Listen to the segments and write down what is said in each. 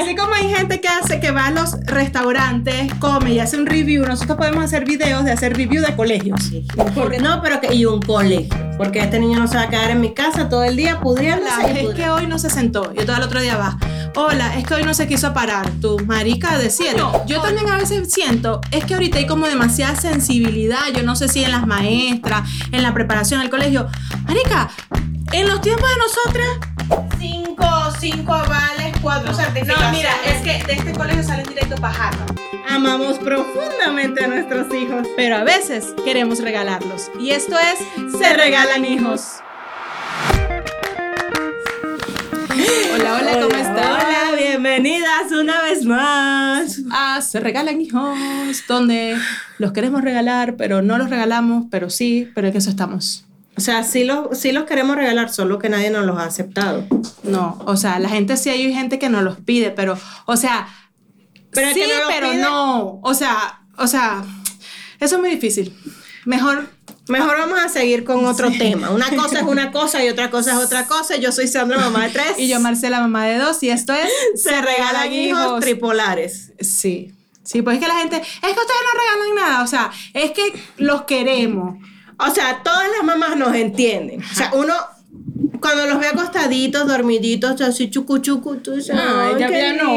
Así como hay gente que hace que va a los restaurantes, come y hace un review, nosotros podemos hacer videos de hacer review de colegios. Porque no, pero que y un colegio. Porque este niño no se va a quedar en mi casa todo el día pudriendo. Es que hoy no se sentó. Y todo el otro día va. Hola, es que hoy no se quiso parar. Tu marica de cielo. Yo también a veces siento, es que ahorita hay como demasiada sensibilidad. Yo no sé si en las maestras, en la preparación del colegio. Marica, en los tiempos de nosotras, cinco, cinco avales, cuatro certificaciones. No, mira, es que de este colegio salen directo para Amamos profundamente a nuestros hijos, pero a veces queremos regalarlos. Y esto es Se Regalan Hijos. Hola, hola, ¿cómo están? Hola, bienvenidas una vez más a Se Regalan Hijos, donde los queremos regalar, pero no los regalamos, pero sí, pero en eso estamos. O sea, sí los, sí los queremos regalar, solo que nadie nos los ha aceptado. No, o sea, la gente sí hay gente que nos los pide, pero, o sea, pero sí, pero no. O sea, o sea, eso es muy difícil. Mejor Mejor vamos a seguir con otro tema. Una cosa es una cosa y otra cosa es otra cosa. Yo soy Sandra, mamá de tres. Y yo, Marcela, mamá de dos. Y esto es Se, regalan hijos, tripolares. Sí. Sí, pues es que la gente, es que ustedes no regalan nada. O sea, es que los queremos. O sea, todas las mamás nos entienden. O sea, uno cuando los ve acostaditos, dormiditos, así chucu chucu, tú dices, Ay, ya, ya no,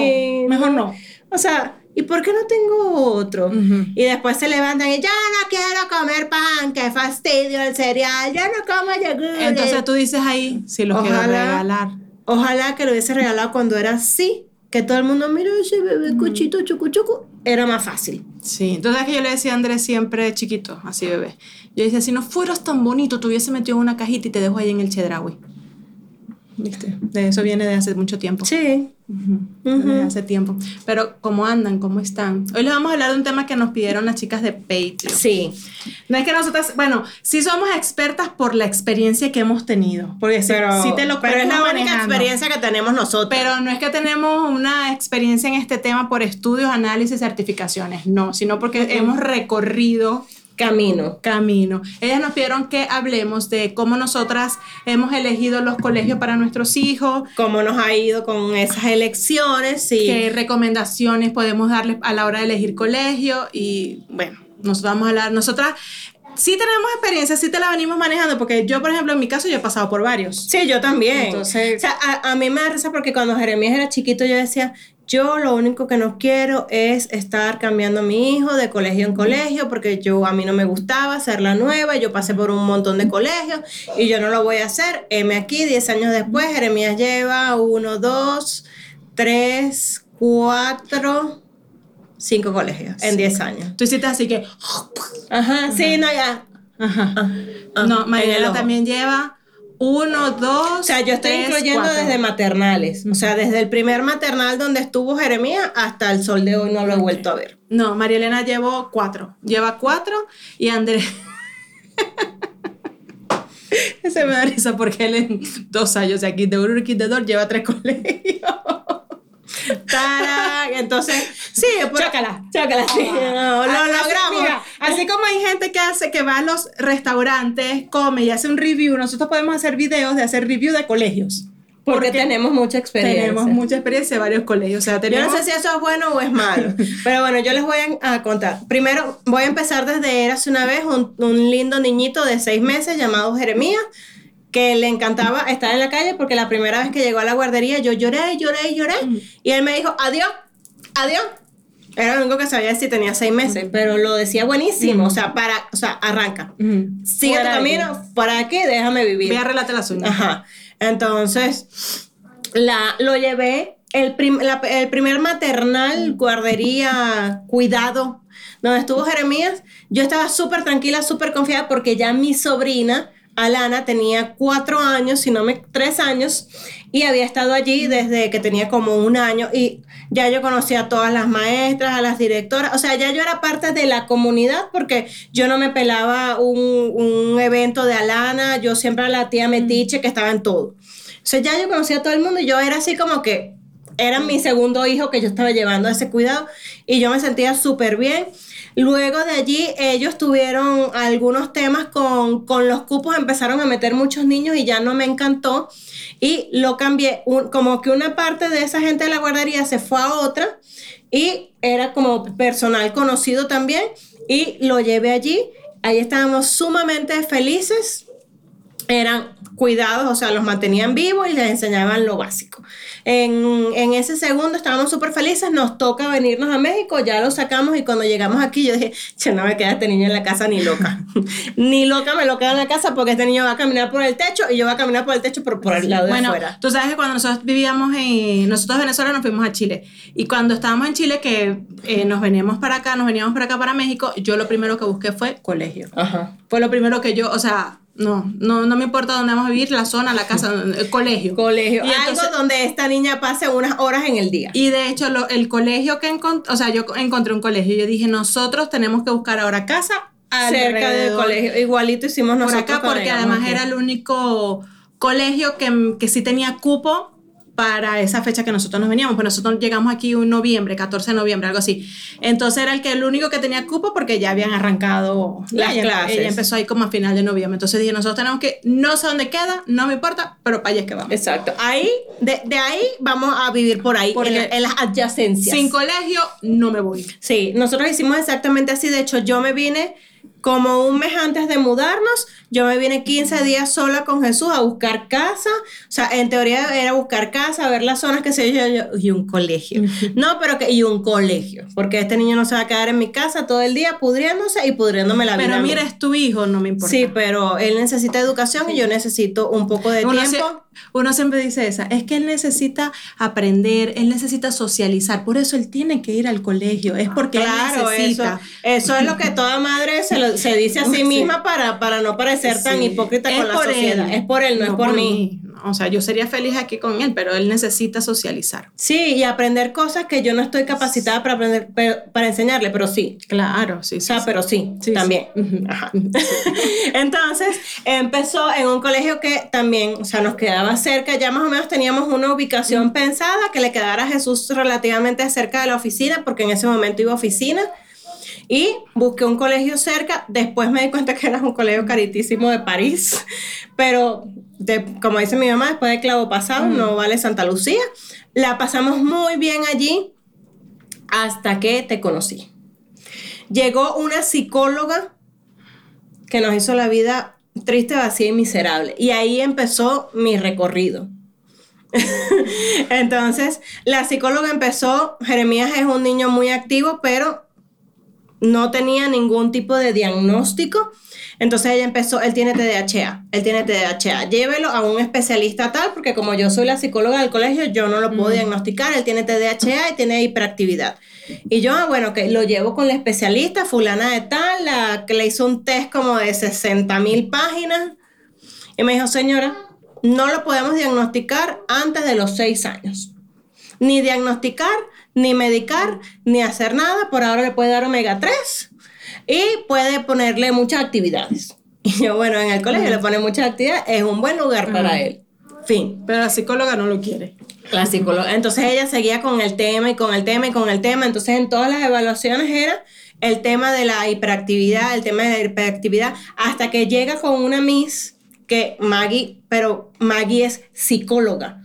mejor no. O sea, ¿y por qué no tengo otro? Y después se levantan y ya no quiero comer pan, qué fastidio el cereal, ya no como yogur. Entonces tú dices ahí, si lo quiero regalar. Ojalá que lo hubiese regalado cuando era así, que todo el mundo, mira ese bebé cuchito, chucu chucu, era más fácil. Sí, entonces es que yo le decía a Andrés siempre chiquito, así bebé. Yo decía, si no fueras tan bonito, te hubiese metido en una cajita y te dejo ahí en el chedraui. ¿Viste? De eso viene de hace mucho tiempo. Sí. De hace tiempo. Pero, ¿cómo andan? ¿Cómo están? Hoy les vamos a hablar de un tema que nos pidieron las chicas de Patreon. Sí. No es que nosotras, bueno, sí somos expertas por la experiencia que hemos tenido. Porque pero, sí, te lo Pero es la única experiencia que tenemos nosotros. Pero no es que tenemos una experiencia en este tema por estudios, análisis, certificaciones. No, sino porque hemos recorrido Camino. Camino. Ellas nos pidieron que hablemos de cómo nosotras hemos elegido los colegios para nuestros hijos. Cómo nos ha ido con esas elecciones. y Qué recomendaciones podemos darles a la hora de elegir colegio. Y bueno, nos vamos a hablar. Nosotras sí tenemos experiencia, sí te la venimos manejando, porque yo, por ejemplo, en mi caso, yo he pasado por varios. Sí, yo también. Entonces, o sea, a, a mí me da risa porque cuando Jeremías era chiquito, yo decía, yo lo único que no quiero es estar cambiando a mi hijo de colegio en colegio porque yo a mí no me gustaba ser la nueva, yo pasé por un montón de colegios y yo no lo voy a hacer. M aquí, 10 años después, Jeremías lleva 1, 2, 3, 4, 5 colegios en 10 años. Tú hiciste así que... Ajá, sí, no, ya. Ajá. no, Mariela también lleva uno, dos. O sea, yo estoy incluyendo desde maternales. O sea, desde el primer maternal donde estuvo Jeremías hasta el sol de hoy no lo he vuelto a ver. No, María Elena llevó cuatro. Lleva cuatro y Andrés. Ese me da risa porque él en dos años de aquí de de lleva tres colegios. Entonces, sí, pues, chócala, chócala, sí. lo logramos. así como hay gente que hace que va a los restaurantes, come y hace un review, nosotros podemos hacer videos de hacer review de colegios. Porque, tenemos mucha experiencia. Tenemos mucha experiencia en varios colegios. O sea, tenemos... Yo no sé si eso es bueno o es malo. pero bueno, yo les voy a, contar. Primero, voy a empezar desde Eras una vez, un, un lindo niñito de seis meses llamado Jeremías que le encantaba estar en la calle porque la primera vez que llegó a la guardería yo lloré, lloré, lloré. Y él me dijo, adiós, adiós. Era lo único que sabía si tenía seis meses, pero lo decía buenísimo. O sea, para, o sea, arranca. Sigue tu camino, para aquí, déjame vivir. Ve a relate las uñas. Ajá. Entonces, la, lo llevé, el, el primer maternal, guardería, cuidado, donde estuvo Jeremías, yo estaba súper tranquila, súper confiada porque ya mi sobrina Alana tenía cuatro años, si no me, tres años, y había estado allí desde que tenía como un año y ya yo conocía a todas las maestras, a las directoras, o sea, ya yo era parte de la comunidad porque yo no me pelaba un, evento de Alana, yo siempre a la tía Metiche que estaba en todo. O sea, ya yo conocía a todo el mundo y yo era así como que era mi segundo hijo que yo estaba llevando ese cuidado y yo me sentía súper bien. Luego de allí ellos tuvieron algunos temas con, los cupos, empezaron a meter muchos niños y ya no me encantó y lo cambié, como que una parte de esa gente de la guardería se fue a otra y era como personal conocido también y lo llevé allí. Ahí estábamos sumamente felices, eran cuidados, o sea, los mantenían vivos y les enseñaban lo básico. En, ese segundo estábamos súper felices, nos toca venirnos a México, ya lo sacamos y cuando llegamos aquí yo dije, che, no me queda este niño en la casa ni loca. ni loca me lo queda en la casa porque este niño va a caminar por el techo y yo voy a caminar por el techo pero por el lado de afuera. Tú sabes que cuando nosotros vivíamos en, nosotros Venezuela nos fuimos a Chile y cuando estábamos en Chile que eh, nos veníamos para acá, nos veníamos para acá para México, yo lo primero que busqué fue colegio. Ajá. Fue lo primero que yo, o sea, no, no, no me importa dónde vamos a vivir, la zona, la casa, el colegio. Colegio. Y Algo donde esta niña pase unas horas en el día. Y de hecho, el colegio que encontré, o sea, yo encontré un colegio. Yo dije, nosotros tenemos que buscar ahora casa cerca del colegio. Igualito hicimos nosotros. Por acá, porque además era el único colegio que, que sí tenía cupo para esa fecha que nosotros nos veníamos, pues nosotros llegamos aquí en noviembre, 14 de noviembre, algo así. Entonces era el que el único que tenía cupo porque ya habían arrancado las clases. Ella empezó ahí como a final de noviembre. Entonces dije, nosotros tenemos que, no sé dónde queda, no me importa, pero para allá es que vamos. Exacto. Ahí, de, de ahí vamos a vivir por ahí, porque en, las adyacencias. Sin colegio no me voy. Sí, nosotros hicimos exactamente así. De hecho, yo me vine como un mes antes de mudarnos, yo me vine 15 días sola con Jesús a buscar casa. O sea, en teoría era buscar casa, ver las zonas que se yo, y un colegio. No, pero que y un colegio, porque este niño no se va a quedar en mi casa todo el día pudriéndose y pudriéndome la vida. Pero mira, es tu hijo, no me importa. Sí, pero él necesita educación y yo necesito un poco de tiempo. Uno siempre dice esa, es que él necesita aprender, él necesita socializar, por eso él tiene que ir al colegio, es porque él necesita. Eso, eso es lo que toda madre se lo se dice a sí misma para, para no parecer tan hipócrita con la sociedad. Es por él, no, es por, mí. O sea, yo sería feliz aquí con él, pero él necesita socializar. Sí, y aprender cosas que yo no estoy capacitada para aprender, para enseñarle, pero sí. Claro, sí. o sea, pero sí, también. Entonces, empezó en un colegio que también, o sea, nos quedaba cerca, ya más o menos teníamos una ubicación pensada que le quedara a Jesús relativamente cerca de la oficina, porque en ese momento iba a oficina. Y busqué un colegio cerca, después me di cuenta que era un colegio caritísimo de París, pero como dice mi mamá, después de clavo pasado, no vale Santa Lucía. La pasamos muy bien allí hasta que te conocí. Llegó una psicóloga que nos hizo la vida triste, vacía y miserable. Y ahí empezó mi recorrido. Entonces, la psicóloga empezó, Jeremías es un niño muy activo, pero no tenía ningún tipo de diagnóstico. Entonces ella empezó, él tiene TDAH, él tiene TDAH, llévelo a un especialista tal, porque como yo soy la psicóloga del colegio, yo no lo puedo diagnosticar, él tiene TDAH y tiene hiperactividad. Y yo, ah, bueno, que lo llevo con la especialista, fulana de tal, la que le hizo un test como de 60 mil páginas, y me dijo, señora, no lo podemos diagnosticar antes de los seis años. Ni diagnosticar ni medicar, ni hacer nada. Por ahora le puede dar omega 3 y puede ponerle muchas actividades. Y yo, bueno, en el colegio le pone muchas actividades, es un buen lugar para él. Fin. Pero la psicóloga no lo quiere. La psicóloga. Entonces ella seguía con el tema y con el tema y con el tema. Entonces en todas las evaluaciones era el tema de la hiperactividad, el tema de la hiperactividad, hasta que llega con una Miss que Maggie, pero Maggie es psicóloga.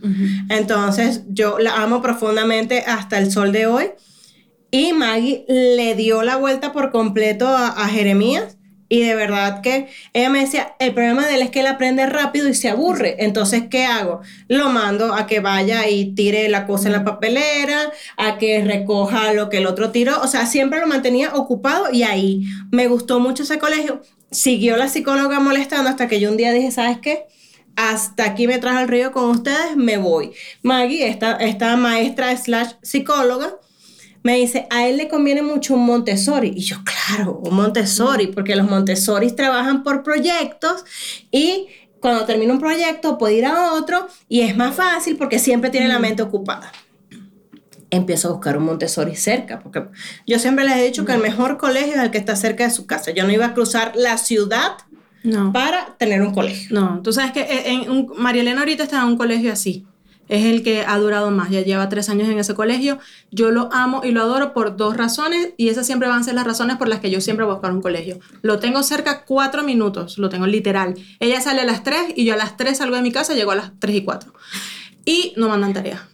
Entonces yo la amo profundamente hasta el sol de hoy. Y Maggie le dio la vuelta por completo a, Jeremías Y de verdad que ella me decía, el problema de él es que él aprende rápido y se aburre. Entonces, ¿qué hago? Lo mando a que vaya y tire la cosa en la papelera, a que recoja lo que el otro tiró. O sea, siempre lo mantenía ocupado y ahí me gustó mucho ese colegio. Siguió la psicóloga molestando hasta que yo un día dije, ¿sabes qué? Hasta aquí me trajo el río con ustedes, me voy. Maggie, esta, esta maestra slash psicóloga, me dice, a él le conviene mucho un Montessori. Y yo, claro, un Montessori, porque los Montessori trabajan por proyectos y cuando termina un proyecto puede ir a otro y es más fácil porque siempre tiene la mente ocupada. Empiezo a buscar un Montessori cerca, porque yo siempre les he dicho que el mejor colegio es el que está cerca de su casa. Yo no iba a cruzar la ciudad para tener un colegio. No, tú sabes que en un, María Elena ahorita está en un colegio así es el que ha durado más, ya lleva tres años en ese colegio. Yo lo amo y lo adoro por dos razones y esas siempre van a ser las razones por las que yo siempre voy a buscar un colegio. Lo tengo cerca cuatro minutos, lo tengo literal. Ella sale a las tres y yo a las tres salgo de mi casa, llego a las tres y cuatro. Y no mandan tarea.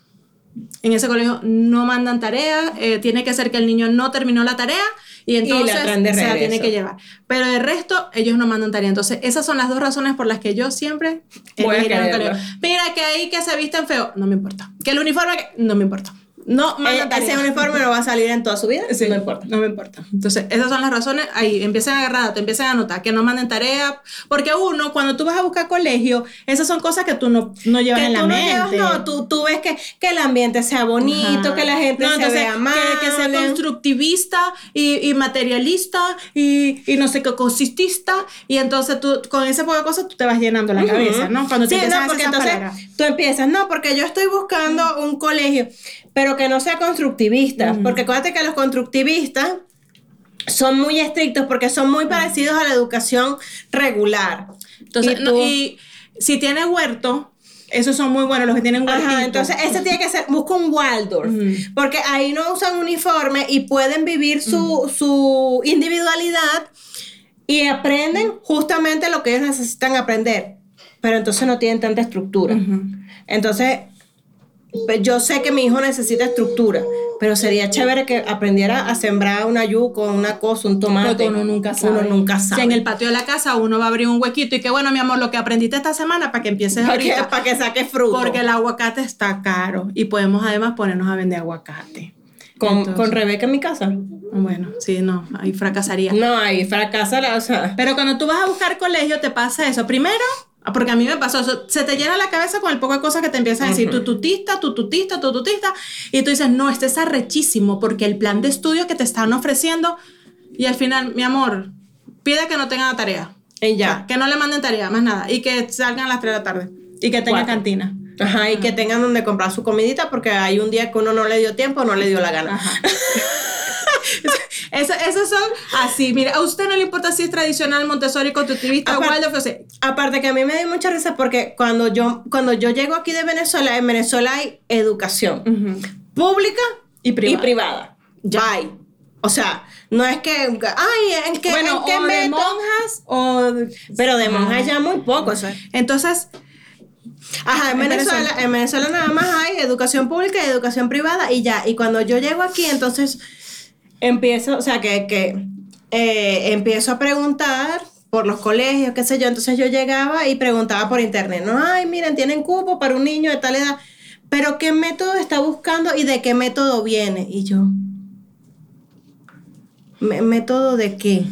En ese colegio no mandan tarea, eh, tiene que ser que el niño no terminó la tarea y entonces se la tiene que llevar. Pero de resto, ellos no mandan tarea. Entonces, esas son las dos razones por las que yo siempre voy a Mira, que ahí que se visten feo, no me importa. Que el uniforme, no me importa. No, eh, ese uniforme no va a salir en toda su vida. Sí, no importa. No me importa. Entonces, esas son las razones. Ahí empiezan a agarrar, te empiezan a anotar, que no manden tarea. Porque uno, cuando tú vas a buscar colegio, esas son cosas que tú no, no llevas en la tú mente. No, llevas, no, tú, tú ves que, que el ambiente sea bonito, que la gente se vea amable. Que, que, sea constructivista y, y materialista y, y, no sé qué, cosistista. Y entonces tú, con ese poco de cosas, tú te vas llenando la cabeza, ¿no? Cuando sí, no, porque entonces tú empiezas, no, porque yo estoy buscando un colegio pero que no sea constructivista, porque acuérdate que los constructivistas son muy estrictos porque son muy parecidos a la educación regular. Entonces, y, si tiene huerto, esos son muy buenos los que tienen huerto. entonces ese tiene que ser, busca un Waldorf, porque ahí no usan uniforme y pueden vivir su, su individualidad y aprenden justamente lo que ellos necesitan aprender, pero entonces no tienen tanta estructura. Entonces, yo sé que mi hijo necesita estructura, pero sería chévere que aprendiera a sembrar una yuca, una cosa, un tomate. Uno nunca sabe. Uno nunca sabe. Si en el patio de la casa uno va a abrir un huequito y que bueno, mi amor, lo que aprendiste esta semana para que empieces ahorita. para que saques fruto. Porque el aguacate está caro y podemos además ponernos a vender aguacate. Con, con Rebeca en mi casa. Bueno, sí, no, ahí fracasaría. No, ahí fracasa la, o sea. Pero cuando tú vas a buscar colegio te pasa eso. Primero, porque a mí me pasó, se te llena la cabeza con el poco de cosas que te empiezan a decir, tu tutista, tu tutista, tu tutista, y tú dices, no, este es arrechísimo, porque el plan de estudio que te están ofreciendo, y al final, mi amor, pide que no tengan tarea. Y ya. que no le manden tarea, más nada, y que salgan a las 3 de la tarde, y que tengan cantina. Ajá, y que tengan donde comprar su comidita, porque hay un día que uno no le dio tiempo, no le dio la gana. Ajá. Esos son así. Mira, a usted no le importa si es tradicional, Montessori, constructivista, Waldorf, o sea. Aparte que a mí me dio mucha risa porque cuando yo, cuando yo llego aquí de Venezuela, en Venezuela hay educación pública y privada. Ya. hay. O sea, no es que, ay, ¿en qué, bueno, ¿en qué o de monjas o... Pero de monjas ya muy poco. Entonces... Ajá, en Venezuela, en Venezuela nada más hay educación pública y educación privada y ya. Y cuando yo llego aquí, entonces empiezo, o sea, que, que eh, empiezo a preguntar por los colegios, qué sé yo. Entonces yo llegaba y preguntaba por internet, no, ay, miren, tienen cupo para un niño de tal edad, pero ¿qué método está buscando y de qué método viene? Y yo, ¿método de qué?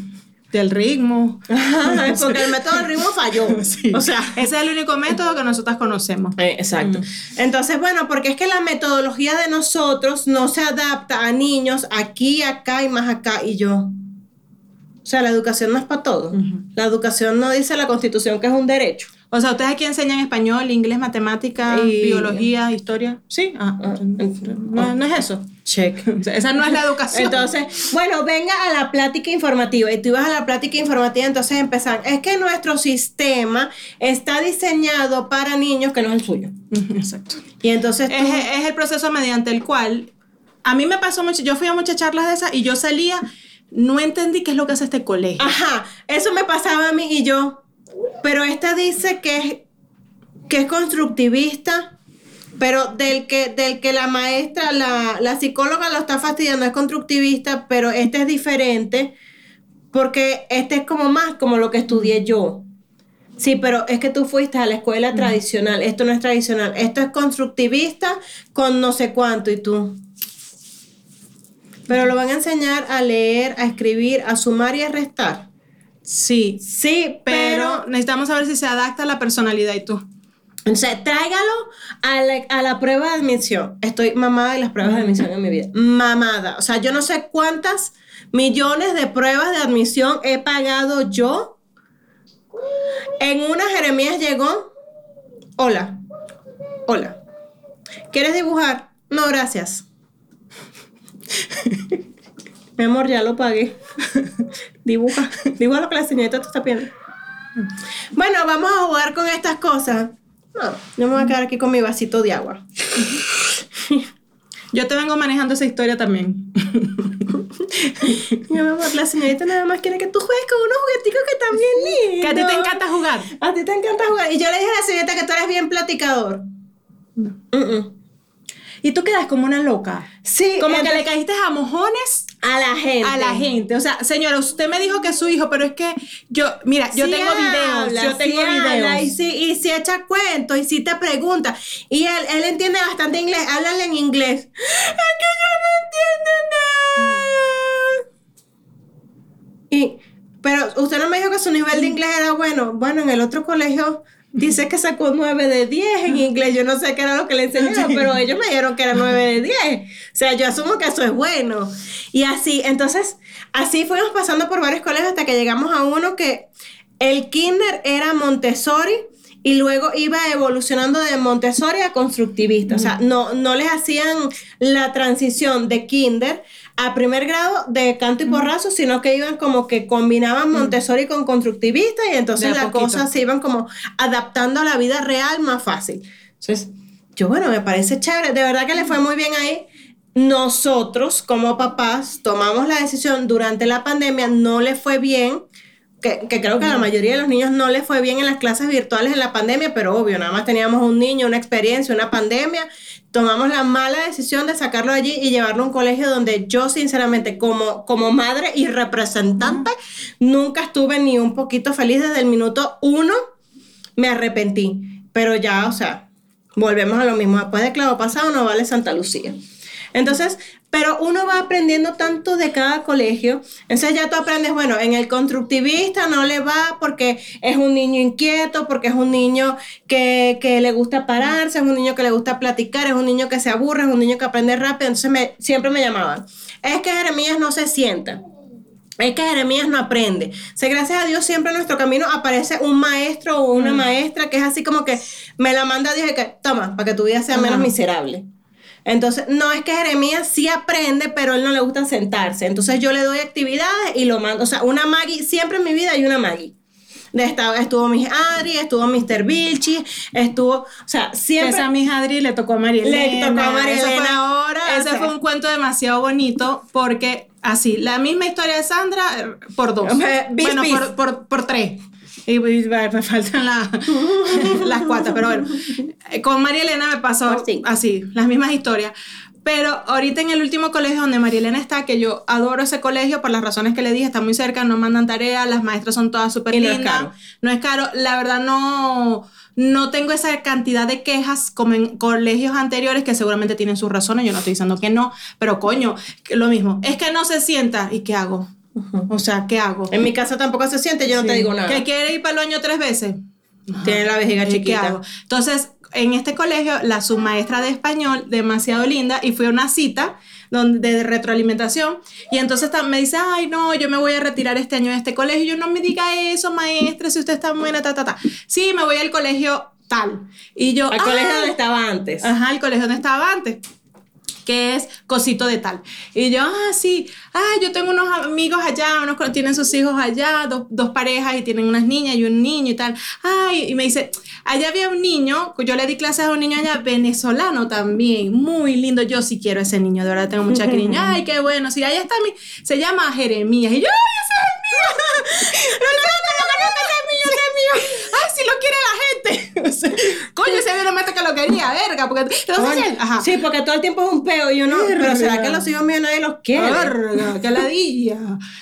Del ritmo. porque el método del ritmo falló. O sea, ese es el único método que nosotros conocemos. Eh, exacto. Entonces, bueno, porque es que la metodología de nosotros no se adapta a niños aquí, acá y más acá. Y yo. O sea, la educación no es para todo. La educación no dice la constitución que es un derecho. O sea, ¿ustedes aquí enseñan español, inglés, matemática, biología, historia? Sí. Ah, ah, no, no, es eso. Check. esa no es la educación. Entonces, bueno, venga a la plática informativa. Y tú ibas a la plática informativa, entonces empezar. Es que nuestro sistema está diseñado para niños que no es el suyo. Exacto. Y entonces tú... es, es el proceso mediante el cual. A mí me pasó mucho. Yo fui a muchas charlas de esas y yo salía. No entendí qué es lo que hace este colegio. Ajá. Eso me pasaba a mí y yo pero esta dice que es, que es constructivista, pero del que, del que la maestra, la, la psicóloga lo está fastidiando es constructivista, pero este es diferente porque este es como más como lo que estudié yo. Sí, pero es que tú fuiste a la escuela tradicional. Esto no es tradicional. Esto es constructivista con no sé cuánto y tú. Pero lo van a enseñar a leer, a escribir, a sumar y a restar. Sí. Sí, Pero pero, necesitamos saber si se adapta a la personalidad y tú. Sea, tráigalo a la, a la prueba de admisión. Estoy mamada de las pruebas de admisión en mi vida. Mamada. O sea, yo no sé cuántas millones de pruebas de admisión he pagado yo. En una Jeremías llegó. Hola. Hola. ¿Quieres dibujar? No, gracias. Mi amor, ya lo pagué. Dibuja. Dibuja lo que la señorita te está pidiendo. Bueno, vamos a jugar con estas cosas. No, yo me voy a quedar aquí con mi vasito de agua. Yo te vengo manejando esa historia también. Mi amor, la señorita nada más quiere que tú juegues con unos jugueticos que están bien Que a ti te encanta jugar. A ti te encanta jugar. Y yo le dije a la señorita que tú eres bien platicador. Mm-mm. Y tú quedas como una loca. Sí, Como que le caíste a mojones a la gente. a la gente. O sea, señora, usted me dijo que es su hijo, pero es que yo, mira, yo Sí tengo videos. habla, Yo tengo sí habla, videos. y sí, y sí echa cuentos, y sí te pregunta. Y él, él entiende bastante inglés, háblale en inglés. Es que yo no entiendo nada. Y, pero usted no me dijo que su nivel de inglés era bueno. Bueno, en el otro colegio dice que sacó 9 de 10 en inglés. Yo no sé qué era lo que le enseñaron, pero ellos me dijeron que era 9 de 10. O sea, yo asumo que eso es bueno. Y así, entonces, así fuimos pasando por varios colegios hasta que llegamos a uno que el kinder era Montessori y luego iba evolucionando de Montessori a constructivista. O sea, no, no les hacían la transición de kinder a primer grado de canto y porrazo, sino que iban como que combinaban Montessori con constructivista y entonces las cosas se iban como adaptando a la vida real más fácil. Entonces, yo bueno, me parece chévere. De verdad que le fue muy bien ahí. Nosotros como papás tomamos la decisión durante la pandemia, no le fue bien, que, que creo que a la mayoría de los niños no les fue bien en las clases virtuales en la pandemia, pero obvio, nada más teníamos un niño, una experiencia, una pandemia, tomamos la mala decisión de sacarlo de allí y llevarlo a un colegio donde yo sinceramente como, como madre y representante nunca estuve ni un poquito feliz desde el minuto uno, me arrepentí, pero ya, o sea, volvemos a lo mismo, después de clavo pasado no vale Santa Lucía. Entonces, pero uno va aprendiendo tanto de cada colegio. Entonces ya tú aprendes, bueno, en el constructivista no le va porque es un niño inquieto, porque es un niño que, que le gusta pararse, es un niño que le gusta platicar, es un niño que se aburre, es un niño que aprende rápido. Entonces me, siempre me llamaban. Es que Jeremías no se sienta. Es que Jeremías no aprende. O sea, gracias a Dios siempre en nuestro camino aparece un maestro o una maestra que es así como que me la manda Dios y que toma, para que tu vida sea menos miserable. Entonces, no es que Jeremías sí aprende, pero a él no le gusta sentarse. Entonces yo le doy actividades y lo mando. O sea, una Maggie, siempre en mi vida hay una Maggie. Estuvo Miss Adri, estuvo Mr. Vilchi, estuvo, o sea, siempre... Esa a mi Adri le tocó a María Le tocó a María ahora, o Ese sea. fue un cuento demasiado bonito porque así, la misma historia de Sandra eh, por dos. Eh, bis, bueno, bis. Por, por, por tres. Y pues, me faltan la- las cuatro, pero bueno. Eh, Con María Elena me pasó así, las mismas historias. Pero ahorita en el último colegio donde María Elena está, que yo adoro ese colegio por las razones que le dije, está muy cerca, no mandan tareas, las maestras son todas súper Y no es lindas. caro. No es caro. La verdad no, no tengo esa cantidad de quejas como en colegios anteriores que seguramente tienen sus razones. Yo no estoy diciendo que no, pero coño, lo mismo. Es que no se sienta. ¿Y qué hago? O sea, ¿qué hago? En mi casa tampoco se siente, yo no te digo nada. ¿Que quiere ir para el baño tres veces? Tiene la vejiga ¿Y qué chiquita. hago? Entonces, en este colegio, la submaestra de español, demasiado linda, y fue a una cita donde, de retroalimentación, y entonces me dice, ay, no, yo me voy a retirar este año de este colegio, y yo no me diga eso, maestra, si usted está buena, ta, ta, ta. Sí, me voy al colegio tal. Y yo, Al colegio "Ah". donde estaba antes. Ajá, el colegio donde estaba antes que es cosito de tal. Y yo, ah, sí, ah, yo tengo unos amigos allá, unos tienen sus hijos allá, dos, dos parejas y tienen unas niñas y un niño y tal. Ay, y me dice, allá había un niño, yo le di clases a un niño allá, venezolano también, muy lindo, yo sí quiero ese niño, de verdad tengo mucha cariño. Ay, qué bueno, sí, allá está mi, se llama Jeremías. Y yo, ay, ese es el mío. No, no, no, no, no, no, ese es mío. Ay, si lo quiere la gente. O sea, coño, ese viene mete que lo que quería, verga, porque entonces, ajá. Sí, porque todo el tiempo es un peo y yo no, pero será que los hijos míos nadie los quiere. Verga, qué ladilla.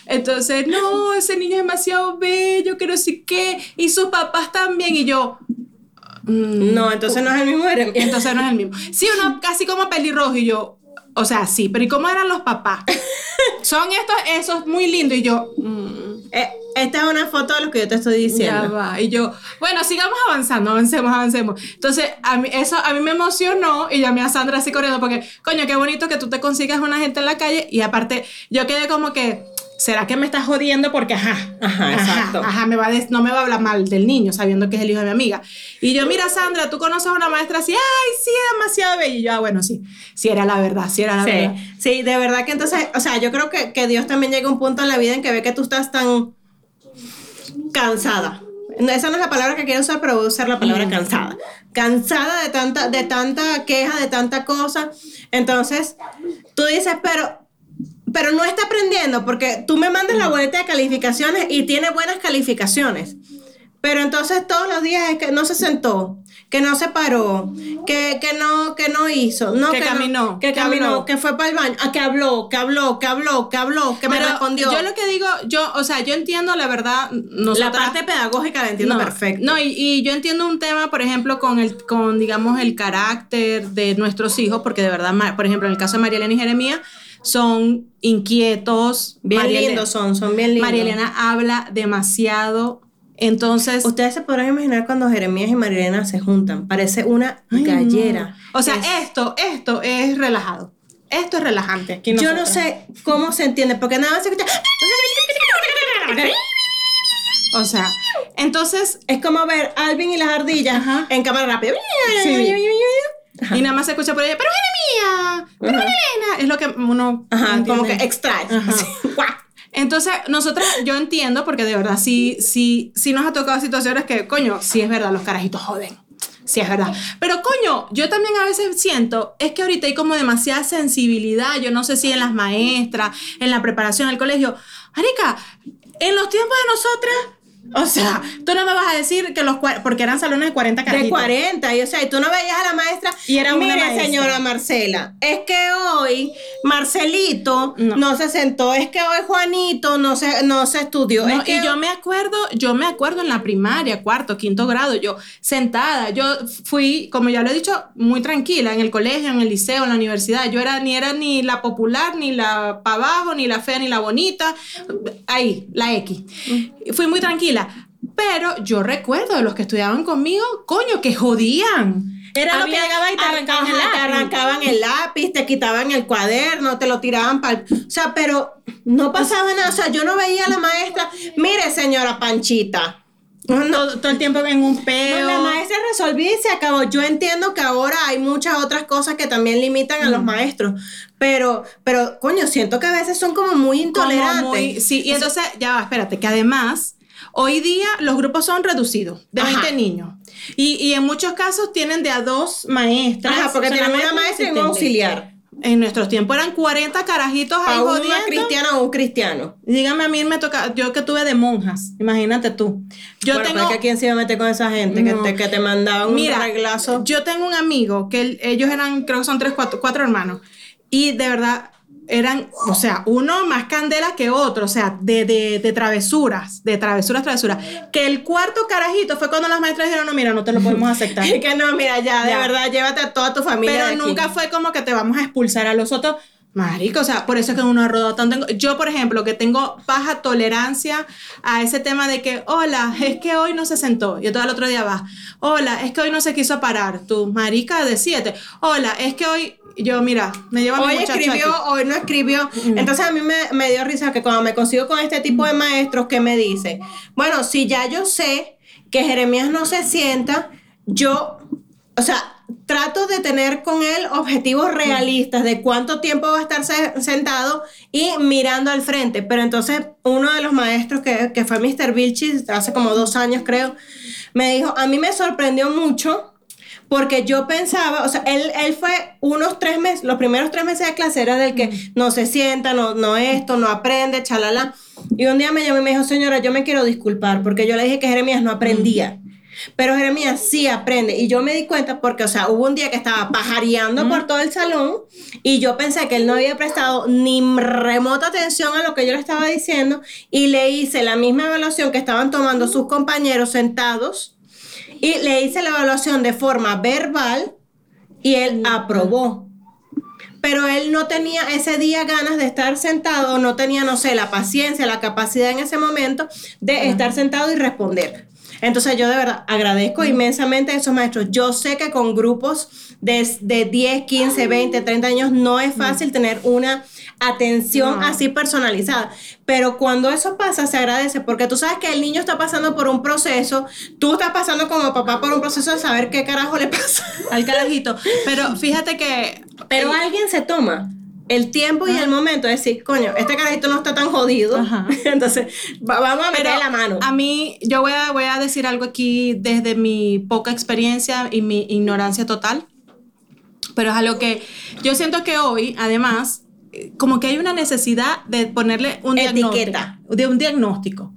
Entonces, no, ese niño es demasiado bello, que no sé qué, y sus papás también, y yo, mm, no, entonces no es el mismo Entonces no es el mismo. Sí, uno casi como pelirrojo y yo, o sea, sí, pero ¿y cómo eran los papás? Son estos, esos muy lindos y yo... Mm. Eh, esta es una foto de lo que yo te estoy diciendo. Ya va. Y yo, bueno, sigamos avanzando, avancemos, avancemos. Entonces, a mí, eso a mí me emocionó y llamé a Sandra así corriendo porque, coño, qué bonito que tú te consigas una gente en la calle y aparte, yo quedé como que ¿será que me estás jodiendo? Porque, ajá, ajá, exacto. Ajá, me va no me va a hablar mal del niño, sabiendo que es el hijo de mi amiga. Y yo, mira, Sandra, tú conoces a una maestra así, ay, sí, demasiado bella. Y yo, ah, bueno, sí, sí era la verdad, sí era la verdad. Sí, de verdad que entonces, o sea, yo creo que, que Dios también llega a un punto en la vida en que ve que tú estás tan cansada. Esa no es la palabra que quiero usar, pero voy a usar la palabra cansada. Cansada de tanta, de tanta queja, de tanta cosa. Entonces, tú dices, pero pero no está aprendiendo porque tú me mandas la boleta de calificaciones y tiene buenas calificaciones. Pero entonces todos los días es que no se sentó, que no se paró, que, que no, que no hizo, no, que, caminó, que, caminó, que fue para el baño, que habló, que habló, que habló, que habló, que me respondió. Yo lo que digo, yo, o sea, yo entiendo la verdad. la parte pedagógica la entiendo perfecto. No, y, y, yo entiendo un tema, por ejemplo, con el, con, digamos, el carácter de nuestros hijos, porque de verdad, por ejemplo, en el caso de María Elena y Jeremías, son inquietos. Bien lindos son, son bien lindos. María Elena habla demasiado. Entonces. Ustedes se podrán imaginar cuando Jeremías y María Elena se juntan. Parece una gallera. O sea, esto, esto es relajado. Esto es relajante. Yo no sé cómo se entiende, porque nada más se escucha. O sea, entonces. Es como ver Alvin y las ardillas en cámara rápida. Y nada más se escucha por ella, pero Jeremías, pero Elena. Es lo que uno. Ajá, como que extrae. Entonces, nosotras, yo entiendo, porque de verdad sí, sí, sí nos ha tocado situaciones que, coño, sí es verdad, los carajitos joden. Sí, es verdad. Pero coño, yo también a veces siento, es que ahorita hay como demasiada sensibilidad, yo no sé si en las maestras, en la preparación del colegio. Arica, en los tiempos de nosotras, o sea, tú no me vas a decir que los porque eran salones de 40 carajitos. De 40, y o sea, y tú no veías a la maestra y era una Mire, señora Marcela, es que hoy Marcelito no. se sentó, es que hoy Juanito no se, no se estudió. y yo me acuerdo, yo me acuerdo en la primaria, cuarto, quinto grado, yo sentada, yo fui, como ya lo he dicho, muy tranquila en el colegio, en el liceo, en la universidad. Yo era ni era ni la popular, ni la para abajo, ni la fea, ni la bonita. Ahí, la X. Mm. Fui muy tranquila pero yo recuerdo de los que estudiaban conmigo, coño, que jodían. Era lo que llegaba y te arrancaban, el lápiz. te arrancaban el lápiz, te quitaban el cuaderno, te lo tiraban para O sea, pero no pasaba nada. O sea, yo no veía a la maestra. Mire, señora Panchita. todo, el tiempo en un peo. la maestra resolvía y se acabó. Yo entiendo que ahora hay muchas otras cosas que también limitan a los maestros. Pero, pero, coño, siento que a veces son como muy intolerantes. sí, y entonces, ya va, espérate, que además Hoy día los grupos son reducidos, de 20 niños. Y, y, en muchos casos tienen de a dos maestras. Ajá, porque tienen una maestra y un auxiliar. En nuestros tiempos eran 40 carajitos ahí a una cristiana o un cristiano. Dígame, a mí me toca, yo que tuve de monjas, imagínate tú. Yo bueno, tengo... que quién se iba a meter con esa gente que, te, que te mandaban Mira, un reglazo. Yo tengo un amigo que ellos eran, creo que son tres, cuatro, cuatro hermanos. Y de verdad, eran, o sea, uno más candela que otro, o sea, de, de, de, travesuras, de travesuras, travesuras. Que el cuarto carajito fue cuando las maestras dijeron, no, mira, no te lo podemos aceptar. y que no, mira, ya, de verdad, llévate a toda tu familia. Pero nunca fue como que te vamos a expulsar a los otros. Marico, o sea, por eso es que uno ha rodado tanto. Yo, por ejemplo, que tengo baja tolerancia a ese tema de que, hola, es que hoy no se sentó. Yo todo el otro día va, hola, es que hoy no se quiso parar. Tu marica de siete. Hola, es que hoy yo, mira, me lleva Hoy escribió, hoy no escribió. Entonces a mí me, me, dio risa que cuando me consigo con este tipo de maestros que me dice, bueno, si ya yo sé que Jeremías no se sienta, yo, o sea, trato de tener con él objetivos realistas de cuánto tiempo va a estar sentado y mirando al frente. Pero entonces uno de los maestros que, que fue Mr. Vilchis, hace como dos años creo, me dijo, a mí me sorprendió mucho porque yo pensaba, o sea, él, él fue unos tres meses, los primeros tres meses de clase era del que no se sienta, no, no esto, no aprende, chalala. Y un día me llamó y me dijo, señora, yo me quiero disculpar, porque yo le dije que Jeremías no aprendía. Pero Jeremías sí aprende. Y yo me di cuenta porque, o sea, hubo un día que estaba pajareando por todo el salón y yo pensé que él no había prestado ni remota atención a lo que yo le estaba diciendo y le hice la misma evaluación que estaban tomando sus compañeros sentados y le hice la evaluación de forma verbal y él aprobó. Pero él no tenía ese día ganas de estar sentado, no tenía, no sé, la paciencia, la capacidad en ese momento de estar sentado y responder. Entonces yo de verdad agradezco inmensamente a esos maestros. Yo sé que con grupos de, de 10, 15, 20, 30 años no es fácil tener una atención así personalizada. Pero cuando eso pasa, se agradece porque tú sabes que el niño está pasando por un proceso, tú estás pasando como papá por un proceso de saber qué carajo le pasa al carajito. Pero fíjate que... Pero alguien se toma el tiempo y el momento de decir, coño, este carajito no está tan jodido. Entonces, vamos a meter la mano. A mí, yo voy a, voy a decir algo aquí desde mi poca experiencia y mi ignorancia total. Pero es algo que yo siento que hoy, además, como que hay una necesidad de ponerle un Etiqueta. diagnóstico. De un diagnóstico.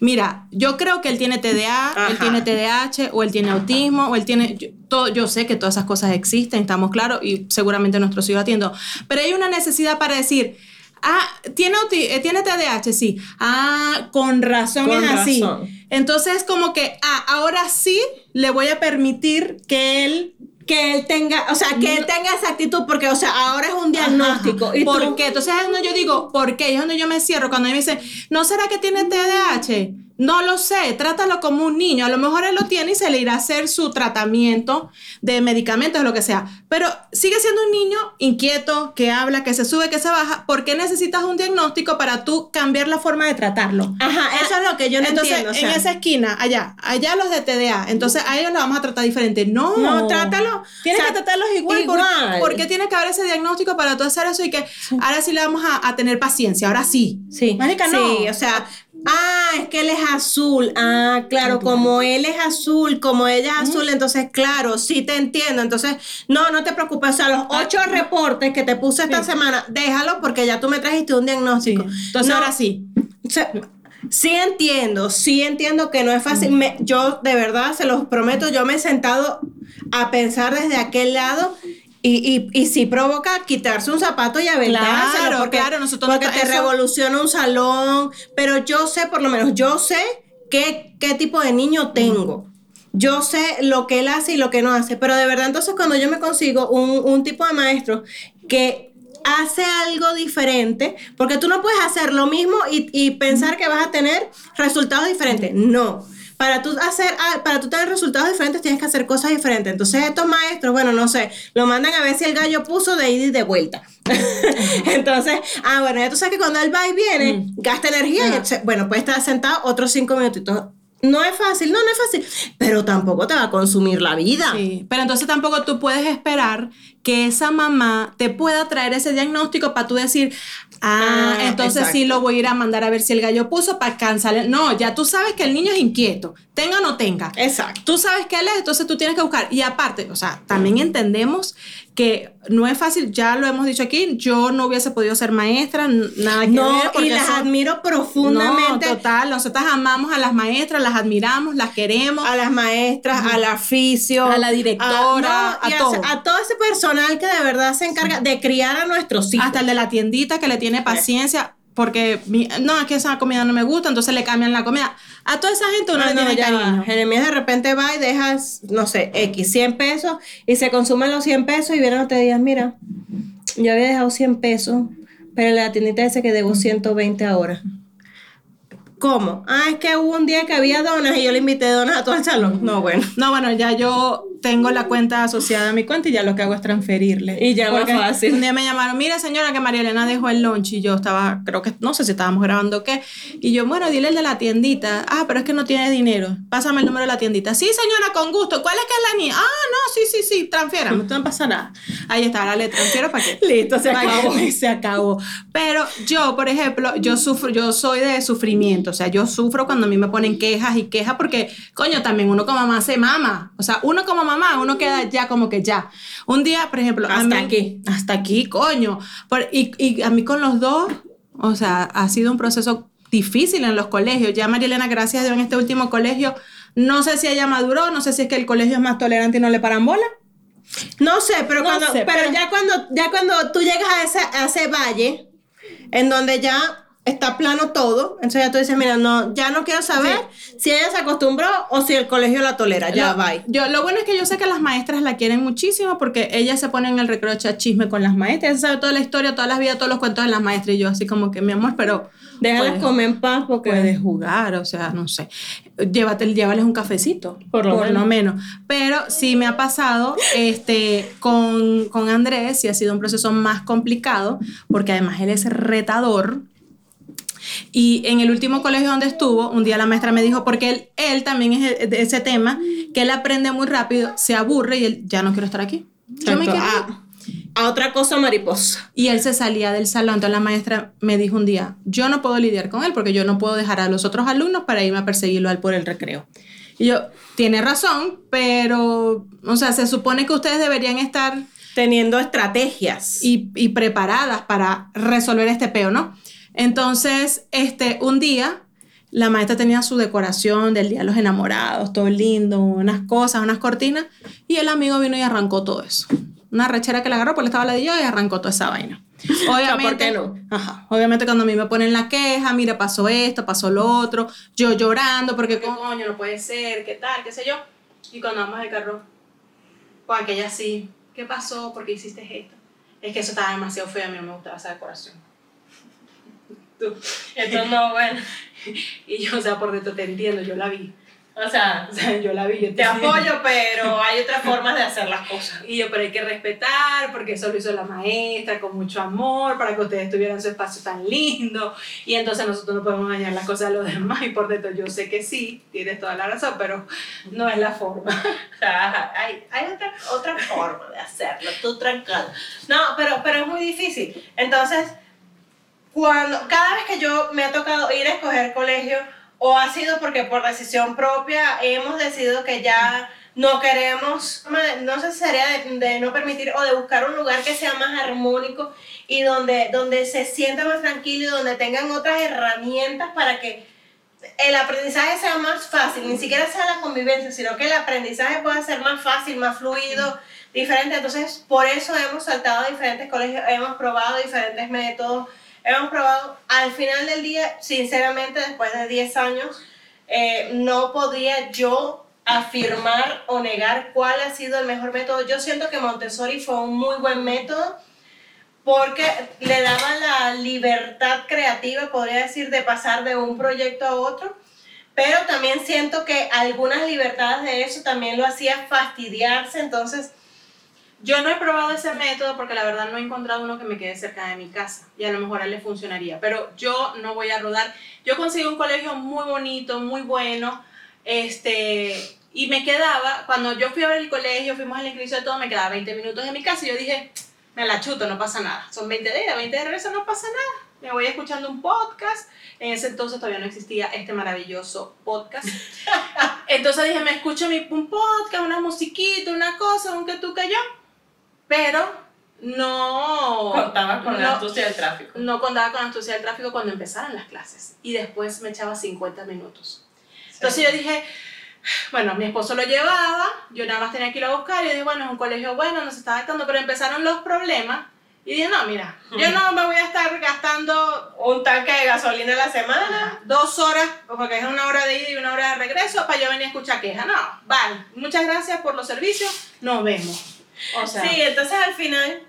Mira, yo creo que él tiene TDA, él tiene TDAH, o él tiene autismo, o él tiene. Yo, todo, yo sé que todas esas cosas existen, estamos claros, y seguramente nuestros hijos atiendo. Pero hay una necesidad para decir. Ah, ¿tiene, eh, ¿tiene TDAH? Sí. Ah, con razón es así. Entonces, como que, ah, ahora sí le voy a permitir que él que él tenga, o sea, que él tenga esa actitud, porque, o sea, ahora es un diagnóstico. ¿Y ¿Por qué? Entonces es donde yo digo, ¿por qué? es donde yo me cierro cuando me dicen, ¿no será que tiene TDAH? No lo sé, trátalo como un niño. A lo mejor él lo tiene y se le irá a hacer su tratamiento de medicamentos lo que sea. Pero sigue siendo un niño inquieto, que habla, que se sube, que se baja. ¿Por qué necesitas un diagnóstico para tú cambiar la forma de tratarlo? Ajá, eso es lo que yo no Entonces, entiendo. en esa esquina, allá, allá los de TDA. Entonces a ellos los vamos a tratar diferente. No, no, trátalo. Tienes que tratarlos igual. igual. ¿Por, qué tiene que haber ese diagnóstico para tú hacer eso y que ahora sí le vamos a, a, tener paciencia? Ahora sí. Sí. Mágica, no. Sí, o sea, Ah, es que él es azul. Ah, claro, como él es azul, como ella es azul, entonces, claro, sí te entiendo. Entonces, no, no te preocupes. O sea, los ah. ocho reportes que te puse esta semana, déjalo porque ya tú me trajiste un diagnóstico. Entonces, ahora sí. sí entiendo, sí entiendo que no es fácil. yo, de verdad, se los prometo, yo me he sentado a pensar desde aquel lado y, y, y si provoca quitarse un zapato y aventárselo. Claro, porque, claro, nosotros porque te revoluciona un salón. Pero yo sé, por lo menos, yo sé qué, qué tipo de niño tengo. Yo sé lo que él hace y lo que no hace. Pero de verdad, entonces, cuando yo me consigo un, un tipo de maestro que hace algo diferente, porque tú no puedes hacer lo mismo y, y pensar que vas a tener resultados diferentes. No para tú hacer, ah, para tú tener resultados diferentes tienes que hacer cosas diferentes. Entonces estos maestros, bueno, no sé, lo mandan a ver si el gallo puso de ida y de vuelta. Entonces, ah, bueno, ya tú sabes que cuando él va y viene, mm. gasta energía y, bueno, puede estar sentado otros cinco minutitos no es fácil, no, no es fácil, pero tampoco te va a consumir la vida. Sí, pero entonces tampoco tú puedes esperar que esa mamá te pueda traer ese diagnóstico para tú decir, ah, ah entonces sí lo voy a ir a mandar a ver si el gallo puso para cansar. No, ya tú sabes que el niño es inquieto, tenga o no tenga. Exacto. Tú sabes que él es, entonces tú tienes que buscar. Y aparte, o sea, también entendemos que no es fácil, ya lo hemos dicho aquí, yo no hubiese podido ser maestra, nada que no, ver. y las admiro profundamente. No, total, nosotras amamos a las maestras, las admiramos, las queremos. A las maestras, al oficio. A la directora, a, todo. A, todo ese personal que de verdad se encarga de criar a nuestros hijos. Hasta el de la tiendita que le tiene paciencia porque no, es que esa comida no me gusta, entonces le cambian la comida. A toda esa gente uno le tiene cariño. Jeremías de repente va y dejas, no sé, X, 100 pesos y se consumen los 100 pesos y vienen te días, mira, yo había dejado 100 pesos, pero la tiendita dice que debo 120 ahora. ¿Cómo? Ah, es que hubo un día que había donas y yo le invité donas a todo el salón. No, bueno. No, bueno, ya yo tengo la cuenta asociada a mi cuenta y ya lo que hago es transferirle. Y ya más fácil. Un día me llamaron, mira señora que María Elena dejó el lunch y yo estaba, creo que, no sé si estábamos grabando o qué. Y yo, bueno, dile el de la tiendita. Ah, pero es que no tiene dinero. Pásame el número de la tiendita. Sí, señora, con gusto. ¿Cuál es que es la niña? Ah, no, sí, sí, sí, transfiera. No pasa nada. Ahí está, ahora le transfiero para qué. Listo, se acabó. se acabó. Pero yo, por ejemplo, yo sufro, yo soy de sufrimiento. O sea, yo sufro cuando a mí me ponen quejas y quejas porque, coño, también uno como mamá se mama. O sea, uno como mamá, uno queda ya como que ya. Un día, por ejemplo, hasta aquí, hasta aquí, coño. y, y a mí con los dos, o sea, ha sido un proceso difícil en los colegios. Ya María Elena, gracias a Dios, en este último colegio No sé si ella maduró, no sé si es que el colegio es más tolerante y no le paran bola. No sé, pero, No cuando, sé, pero, pero- ya cuando ya cuando tú llegas a ese, a ese valle, en donde ya está plano todo, entonces ya tú dices, mira, no, ya no quiero saber si ella se acostumbró o si el colegio la tolera, ya, bye. Yo, lo bueno es que yo sé que las maestras la quieren muchísimo porque ellas se ponen en el recreo a chisme con las maestras. Ella sabe toda la historia, todas las vidas, todos los cuentos de las maestras. Y yo así como que, mi amor, pero... Déjalas comer en paz porque... Puedes jugar, o sea, no sé. Llévate, llévales un cafecito, por lo, menos. Pero sí me ha pasado este, con, con Andrés, y ha sido un proceso más complicado, porque además él es retador. Y en el último colegio donde estuvo, un día la maestra me dijo, porque él, él también es de ese tema, que él aprende muy rápido, se aburre y él, ya no quiero estar aquí. Yo me ir". A, otra cosa mariposa. Y él se salía del salón. Entonces la maestra me dijo un día, yo no puedo lidiar con él porque yo no puedo dejar a los otros alumnos para irme a perseguirlo a él por el recreo. Y yo, tiene razón, pero, o sea, se supone que ustedes deberían estar Teniendo estrategias. y, y preparadas para resolver este peo, ¿no? Entonces, este, un día, la maestra tenía su decoración del Día de los Enamorados, todo lindo, unas cosas, unas cortinas, y el amigo vino y arrancó todo eso. Una rechera que le agarró, porque le estaba la de yo y arrancó toda esa vaina. Obviamente, ¿por qué no? Ajá, obviamente cuando a mí me ponen la queja, mira, pasó esto, pasó lo otro, yo llorando, porque coño, no puede ser, qué tal, qué sé yo. Y cuando vamos al carro, con aquella así, ¿qué pasó? ¿Por qué hiciste esto? Es que eso estaba demasiado feo, a mí no me gustaba esa decoración. Tú. Esto no, bueno. Y yo, o sea, por dentro te entiendo, yo la vi. O sea, O sea, yo la vi. Yo te apoyo, pero hay otras formas de hacer las cosas. Y yo, pero hay que respetar, porque eso lo hizo la maestra con mucho amor, para que ustedes tuvieran su espacio tan lindo. Y entonces nosotros no podemos dañar las cosas de los demás. Y por dentro, yo sé que sí, tienes toda la razón, pero no es la forma. O sea, hay, hay otra, otra forma de hacerlo, tú tranquilo. No, pero, pero es muy difícil. Entonces, cuando, cada vez que yo me ha tocado ir a escoger colegio, o ha sido porque por decisión propia hemos decidido que ya no queremos, no sé si sería de, no permitir o de buscar un lugar que sea más armónico y donde, donde se sienta más tranquilo y donde tengan otras herramientas para que el aprendizaje sea más fácil, ni siquiera sea la convivencia, sino que el aprendizaje pueda ser más fácil, más fluido, diferente. Entonces, por eso hemos saltado a diferentes colegios, hemos probado diferentes métodos, hemos probado, al final del día, sinceramente, después de 10 años, eh, no podría yo afirmar o negar cuál ha sido el mejor método. Yo siento que Montessori fue un muy buen método porque le daba la libertad creativa, podría decir, de pasar de un proyecto a otro, pero también siento que algunas libertades de eso también lo hacía fastidiarse, entonces Yo no he probado ese método porque la verdad no he encontrado uno que me quede cerca de mi casa y a lo mejor a él le funcionaría, pero yo no voy a rodar. Yo conseguí un colegio muy bonito, muy bueno, este, y me quedaba, cuando yo fui a ver el colegio, fuimos al inscripción y todo, me quedaba 20 minutos de mi casa y yo dije, me la chuto, no pasa nada. Son 20 de ida, 20 de regreso, no pasa nada. Me voy escuchando un podcast. En ese entonces todavía no existía este maravilloso podcast. Entonces dije, me escucho mi, un podcast, una musiquita, una cosa, un que tú que yo. Pero no. contaba con la no- astucia del tráfico. no contaba con la astucia del tráfico cuando empezaran las clases. Y después me echaba 50 minutos. Entonces yo dije, bueno, mi esposo lo llevaba, yo nada más tenía que ir a buscar. Y dije, bueno, es un colegio bueno, no se está adaptando, pero empezaron los problemas. Y dije, no, mira, yo no me voy a estar gastando Un tanque de gasolina a la semana. dos horas, porque es una hora de ida y una hora de regreso, para yo venir a escuchar quejas. No, vale, muchas gracias por los servicios, nos vemos. Sí, entonces al final,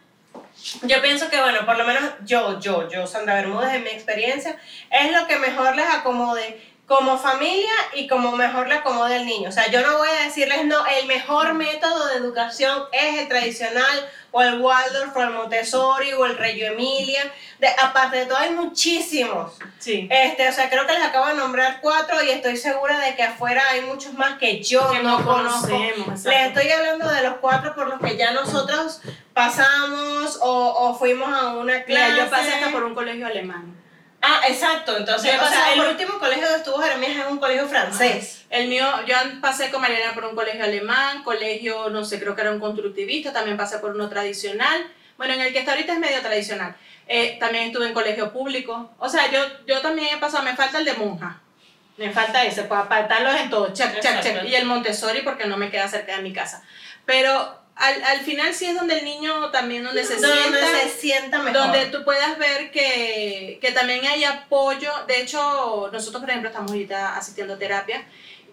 yo pienso que, bueno, por lo menos yo, yo, yo, Sandra Bermúdez, en mi experiencia, es lo que mejor les acomode como familia y como mejor le acomode al niño. O sea, yo no voy a decirles, no, el mejor método de educación es el tradicional, o el Waldorf, o el Montessori, o el Reggio Emilia. De, aparte de todo, hay muchísimos. sí. Este, o sea, creo que les acabo de nombrar cuatro y estoy segura de que afuera hay muchos más que yo Que no, no conozco. Les estoy hablando de los cuatro por los que ya nosotros pasamos o, o fuimos a una clase. Mira, yo pasé hasta por un colegio alemán. Ah, exacto. Entonces, o sea, el por- último colegio donde estuvo Jeremías es un colegio francés. El mío, yo pasé con Mariana por un colegio alemán, colegio, no sé, creo que era un constructivista, también pasé por uno tradicional. Bueno, en el que está ahorita es medio tradicional. Eh, también estuve en colegio público. O sea, yo, yo también he pasado, me falta el de monja. Me falta ese, para apartarlos en todo, check, check, check. Y el Montessori porque no me queda cerca de mi casa. Pero al, al, final sí es donde el niño también donde se donde sienta se sienta mejor. donde tú puedas ver que, que, también hay apoyo. De hecho nosotros por ejemplo estamos ahorita asistiendo a terapia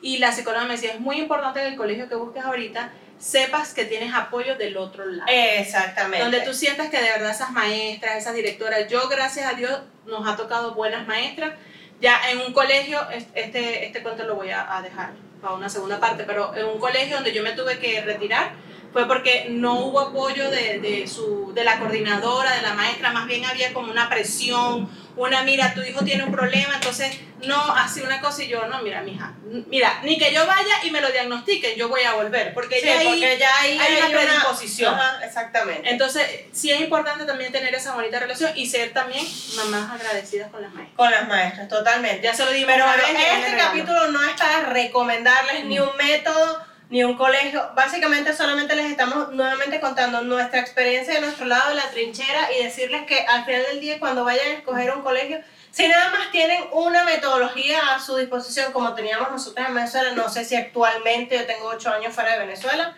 y la psicóloga me decía es muy importante en el colegio que busques ahorita sepas que tienes apoyo del otro lado exactamente. Donde tú sientas que de verdad esas maestras esas directoras yo gracias a Dios nos ha tocado buenas maestras. Ya en un colegio este este cuento lo voy a, a dejar para una segunda parte pero en un colegio donde yo me tuve que retirar fue porque no hubo apoyo de, de, su, de la coordinadora, de la maestra, más bien había como una presión, una, mira, tu hijo tiene un problema, entonces no, así una cosa y yo, no, mira, mija, mira, ni que yo vaya y me lo diagnostiquen, yo voy a volver, porque, sí, ya, ahí, porque ya ahí hay, una predisposición. Ajá, exactamente. Entonces, sí es importante también tener esa bonita relación y ser también mamás agradecidas con las maestras. Con las maestras, totalmente. Ya se lo digo Pero una vez. Este capítulo no es para recomendarles ni un método ni un colegio. Básicamente solamente les estamos nuevamente contando nuestra experiencia de nuestro lado de la trinchera y decirles que al final del día cuando vayan a escoger un colegio, si nada más tienen una metodología a su disposición como teníamos nosotros en Venezuela, no sé si actualmente yo tengo ocho años fuera de Venezuela,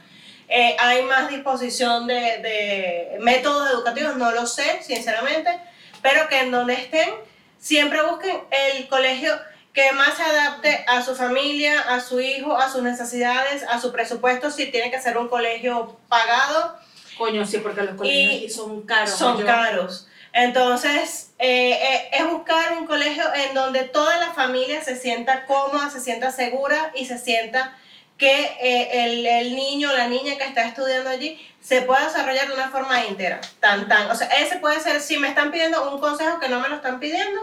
eh, hay más disposición de, de métodos educativos, no lo sé sinceramente, pero que en donde estén siempre busquen el colegio que más se adapte a su familia, a su hijo, a sus necesidades, a su presupuesto, si tiene que ser un colegio pagado. Coño, sí, porque los colegios son caros. Son yo. caros. Entonces, eh, eh, es buscar un colegio en donde toda la familia se sienta cómoda, se sienta segura y se sienta que eh, el, el, niño o la niña que está estudiando allí se pueda desarrollar de una forma íntegra. Tan, tan. O sea, ese puede ser, si me están pidiendo un consejo que no me lo están pidiendo,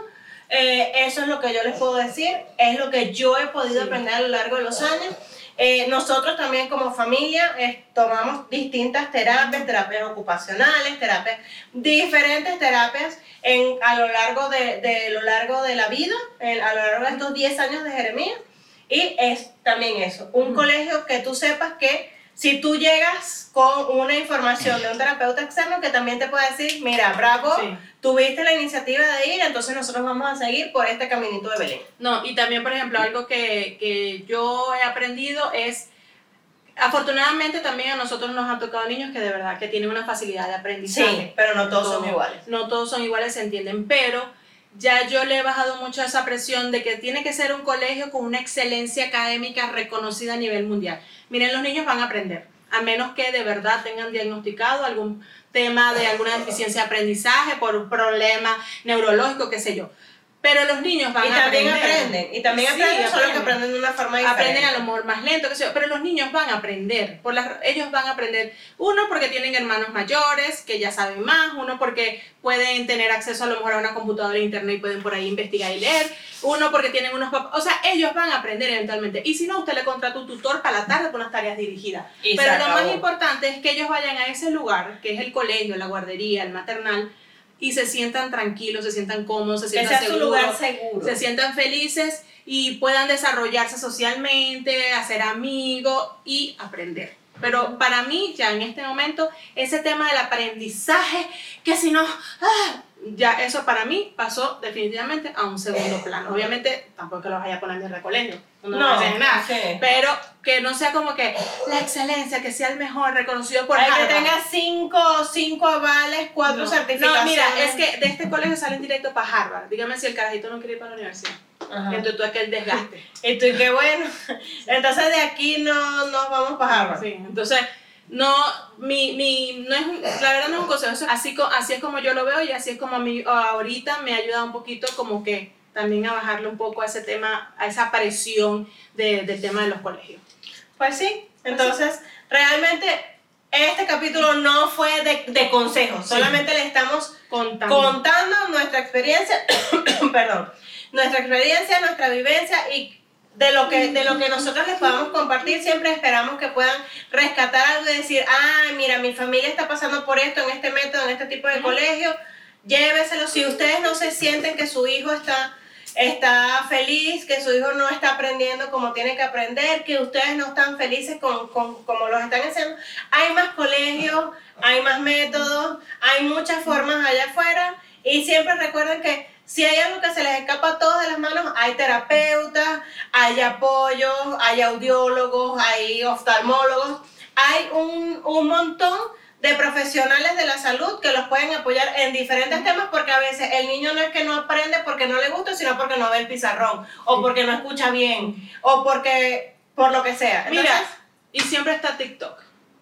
eh, eso es lo que yo les puedo decir, es lo que yo he podido sí. aprender a lo largo de los años. Eh, nosotros también como familia eh, tomamos distintas terapias, terapias ocupacionales, terapias, diferentes terapias en, a lo largo de, de lo largo de la vida, en, a lo largo de estos 10 años de Jeremías. Y es también eso, un colegio que tú sepas que si tú llegas con una información de un terapeuta externo que también te puede decir, mira, bravo, sí. tuviste la iniciativa de ir, entonces nosotros vamos a seguir por este caminito de Belén. No, y también, por ejemplo, algo que, que yo he aprendido es, afortunadamente también a nosotros nos han tocado niños que de verdad que tienen una facilidad de aprendizaje. Sí, pero no todos no, son iguales. No todos son iguales, se entienden, pero ya yo le he bajado mucho esa presión de que tiene que ser un colegio con una excelencia académica reconocida a nivel mundial. Miren, los niños van a aprender, a menos que de verdad tengan diagnosticado algún tema de alguna deficiencia de aprendizaje por un problema neurológico, qué sé yo. Pero los niños van y a también aprender. aprenden. Y también Sí, aprenden, solo que aprenden. de una forma diferente. Aprenden a lo mejor más lento, sé yo, pero los niños van a aprender. Por las, ellos van a aprender, uno porque tienen hermanos mayores que ya saben más, uno porque pueden tener acceso a lo mejor a una computadora e internet y pueden por ahí investigar y leer, uno porque tienen unos papás, o sea, ellos van a aprender eventualmente. Y si no, usted le contrata un tutor para la tarde con unas tareas dirigidas. Y pero lo más importante es que ellos vayan a ese lugar, que es el colegio, la guardería, el maternal, y se sientan tranquilos, se sientan cómodos, se Que sientan sea su seguros lugar seguro. se sientan felices y puedan desarrollarse socialmente, hacer amigos y aprender. Pero para mí, ya en este momento, ese tema del aprendizaje, que si no, ah, ya eso para mí pasó definitivamente a un segundo plano. Obviamente, tampoco lo vaya a poner en el colegio, no, no nada. sí. Pero que no sea como que la excelencia, que sea el mejor, reconocido por Hay que tenga cinco, cinco avales, cuatro No. certificaciones. No, mira, es que de este colegio salen directo para Harvard. Dígame si el carajito no quiere ir para la universidad. Ajá. Entonces tú es que el desgaste. Y tú, qué bueno. Entonces de aquí no nos vamos para Harvard. Sí, entonces, no, mi, mi, no es un- la verdad no es un consejo, eso- así, así es como yo lo veo y así es como a mí ahorita me ha ayudado un poquito como que también a bajarle un poco a ese tema, a esa presión de- del tema de los colegios. Pues sí, entonces realmente este capítulo no fue de, de consejos, solamente le estamos Contando. contando nuestra experiencia, perdón, nuestra experiencia, nuestra vivencia y de lo que de lo que nosotros les podamos compartir, siempre esperamos que puedan rescatar algo y decir, ah, mira, mi familia está pasando por esto, en este método, en este tipo de colegio, lléveselo. Si ustedes no se sienten que su hijo está está feliz, que su hijo no está aprendiendo como tiene que aprender, que ustedes no están felices con, con como los están haciendo. Hay más colegios, hay más métodos, hay muchas formas allá afuera y siempre recuerden que si hay algo que se les escapa a todos de las manos, hay terapeutas, hay apoyo, hay audiólogos, hay oftalmólogos, hay un, un montón de profesionales de la salud que los pueden apoyar en diferentes temas porque a veces el niño no es que no aprende porque no le gusta, sino porque no ve el pizarrón o porque no escucha bien o porque por lo que sea. Mira, y siempre está TikTok.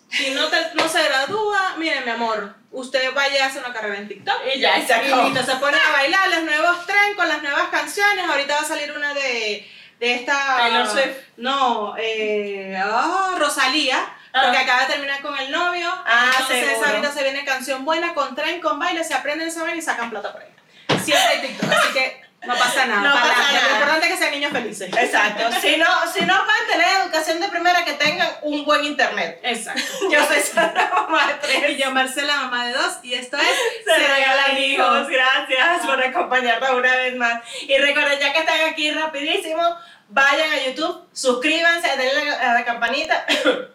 Si no, no se gradúa, mire mi amor, usted vaya a hacer una carrera en TikTok. Y ya, se Y se pone a bailar los nuevos tren con las nuevas canciones. Ahorita va a salir una de, de esta... Taylor Swift. No, eh, oh, Rosalía. Porque acaba de terminar con el novio. Ah, entonces seguro. ahorita se viene canción buena, con tren, con baile, se aprenden vaina y sacan plata por ahí. Siempre hay TikTok, así que no pasa nada. No pasa nada. Lo importante es que sean niños felices. Exacto. Si no, si no pueden tener educación de primera, que tengan un buen internet. Exacto. Yo soy Sara, mamá de tres. Y yo, Marcela, mamá de dos, y esto es Se regalan hijos. Gracias por acompañarnos una vez más. Y recuerden, ya que están aquí rapidísimo, vayan a YouTube, suscríbanse, denle a la campanita.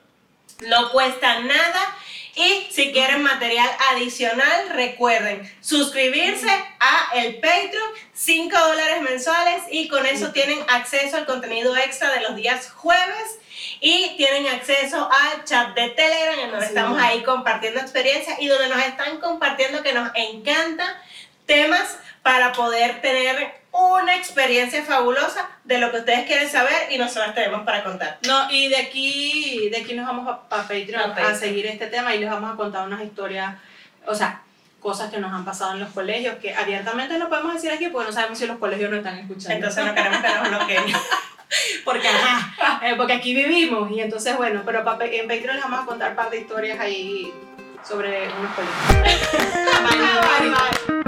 no cuesta nada. Y si quieren material adicional, recuerden suscribirse a el Patreon, 5 dólares mensuales y con eso tienen acceso al contenido extra de los días jueves y tienen acceso al chat de Telegram en donde estamos es. ahí compartiendo experiencias y donde nos están compartiendo que nos encanta temas para poder tener una experiencia fabulosa de lo que ustedes quieren saber y nosotros tenemos para contar. No, y de aquí, de aquí nos vamos a, a Patreon A a, seguir este tema y les vamos a contar unas historias, o sea, cosas que nos han pasado en los colegios que abiertamente no podemos decir aquí porque no sabemos si los colegios nos están escuchando. Entonces no queremos que nos bloqueen. porque, ajá, eh, porque aquí vivimos y entonces, bueno, pero en Patreon les vamos a contar un par de historias ahí sobre unos colegios. Bye, bye, bye.